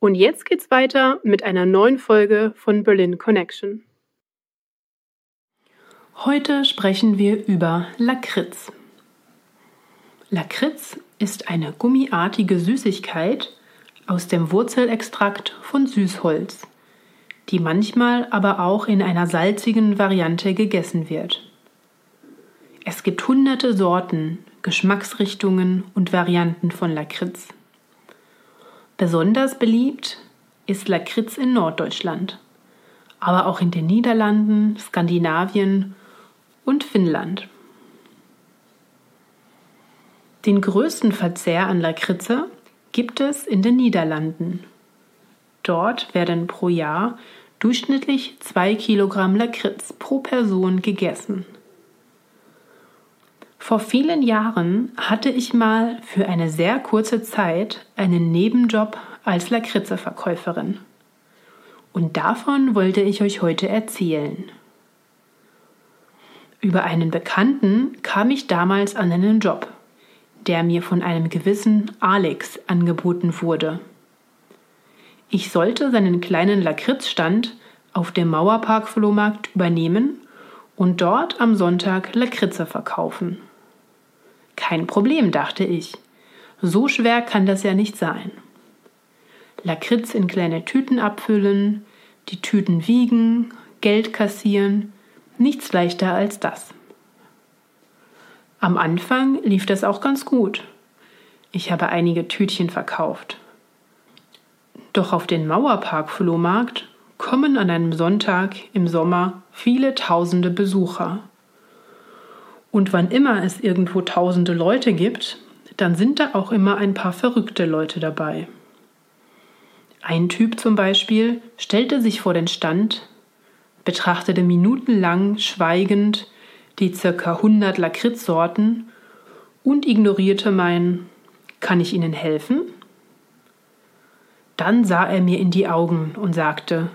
Und jetzt geht's weiter mit einer neuen Folge von Berlin Connection. Heute sprechen wir über Lakritz. Lakritz ist eine gummiartige Süßigkeit aus dem Wurzelextrakt von Süßholz, die manchmal aber auch in einer salzigen Variante gegessen wird. Es gibt hunderte Sorten, Geschmacksrichtungen und Varianten von Lakritz. Besonders beliebt ist Lakritz in Norddeutschland, aber auch in den Niederlanden, Skandinavien und Finnland. Den größten Verzehr an Lakritze gibt es in den Niederlanden. Dort werden pro Jahr durchschnittlich zwei Kilogramm Lakritz pro Person gegessen. Vor vielen Jahren hatte ich mal für eine sehr kurze Zeit einen Nebenjob als Lakritze-Verkäuferin. Und davon wollte ich euch heute erzählen. Über einen Bekannten kam ich damals an einen Job, der mir von einem gewissen Alex angeboten wurde. Ich sollte seinen kleinen Lakritzstand auf dem Mauerpark-Flohmarkt übernehmen und dort am Sonntag Lakritze verkaufen. Kein Problem, dachte ich. So schwer kann das ja nicht sein. Lakritz in kleine Tüten abfüllen, die Tüten wiegen, Geld kassieren, nichts leichter als das. Am Anfang lief das auch ganz gut. Ich habe einige Tütchen verkauft. Doch auf den Mauerpark-Flohmarkt kommen an einem Sonntag im Sommer viele tausende Besucher. Und wann immer es irgendwo tausende Leute gibt, dann sind da auch immer ein paar verrückte Leute dabei. Ein Typ zum Beispiel stellte sich vor den Stand, betrachtete minutenlang schweigend die circa 100 Lakritzsorten und ignorierte mein Kann ich Ihnen helfen? Dann sah er mir in die Augen und sagte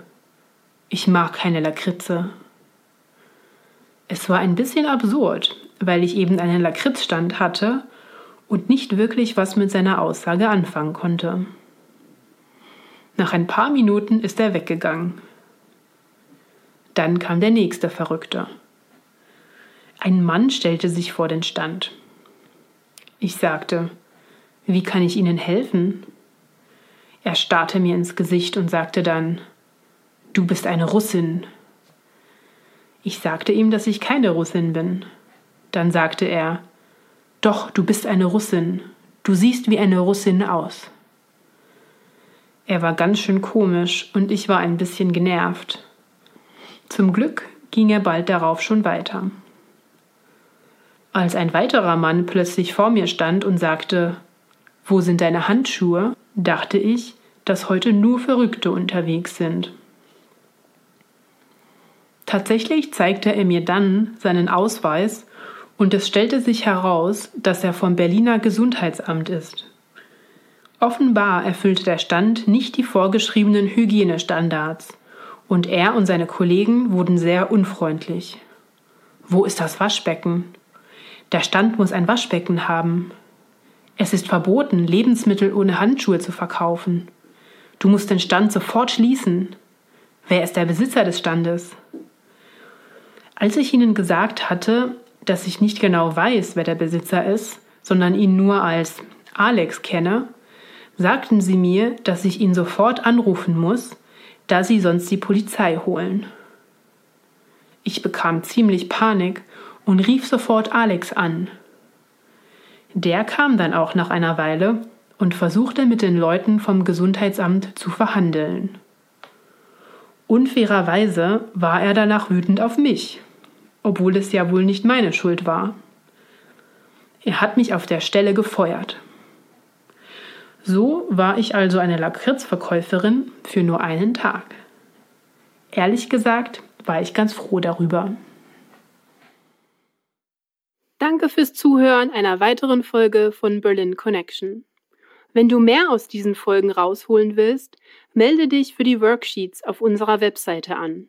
Ich mag keine Lakritze. Es war ein bisschen absurd, weil ich eben einen Lakritzstand hatte und nicht wirklich was mit seiner Aussage anfangen konnte. Nach ein paar Minuten ist er weggegangen. Dann kam der nächste Verrückte. Ein Mann stellte sich vor den Stand. Ich sagte, wie kann ich Ihnen helfen? Er starrte mir ins Gesicht und sagte dann, Du bist eine Russin. Ich sagte ihm, dass ich keine Russin bin. Dann sagte er, Doch, du bist eine Russin, du siehst wie eine Russin aus. Er war ganz schön komisch und ich war ein bisschen genervt. Zum Glück ging er bald darauf schon weiter. Als ein weiterer Mann plötzlich vor mir stand und sagte, Wo sind deine Handschuhe? dachte ich, dass heute nur Verrückte unterwegs sind. Tatsächlich zeigte er mir dann seinen Ausweis und es stellte sich heraus, dass er vom Berliner Gesundheitsamt ist. Offenbar erfüllte der Stand nicht die vorgeschriebenen Hygienestandards und er und seine Kollegen wurden sehr unfreundlich. Wo ist das Waschbecken? Der Stand muss ein Waschbecken haben. Es ist verboten, Lebensmittel ohne Handschuhe zu verkaufen. Du musst den Stand sofort schließen. Wer ist der Besitzer des Standes? Als ich ihnen gesagt hatte, dass ich nicht genau weiß, wer der Besitzer ist, sondern ihn nur als Alex kenne, sagten sie mir, dass ich ihn sofort anrufen muss, da sie sonst die Polizei holen. Ich bekam ziemlich Panik und rief sofort Alex an. Der kam dann auch nach einer Weile und versuchte mit den Leuten vom Gesundheitsamt zu verhandeln. Unfairerweise war er danach wütend auf mich obwohl es ja wohl nicht meine Schuld war. Er hat mich auf der Stelle gefeuert. So war ich also eine Lakritzverkäuferin für nur einen Tag. Ehrlich gesagt war ich ganz froh darüber. Danke fürs Zuhören einer weiteren Folge von Berlin Connection. Wenn du mehr aus diesen Folgen rausholen willst, melde dich für die Worksheets auf unserer Webseite an.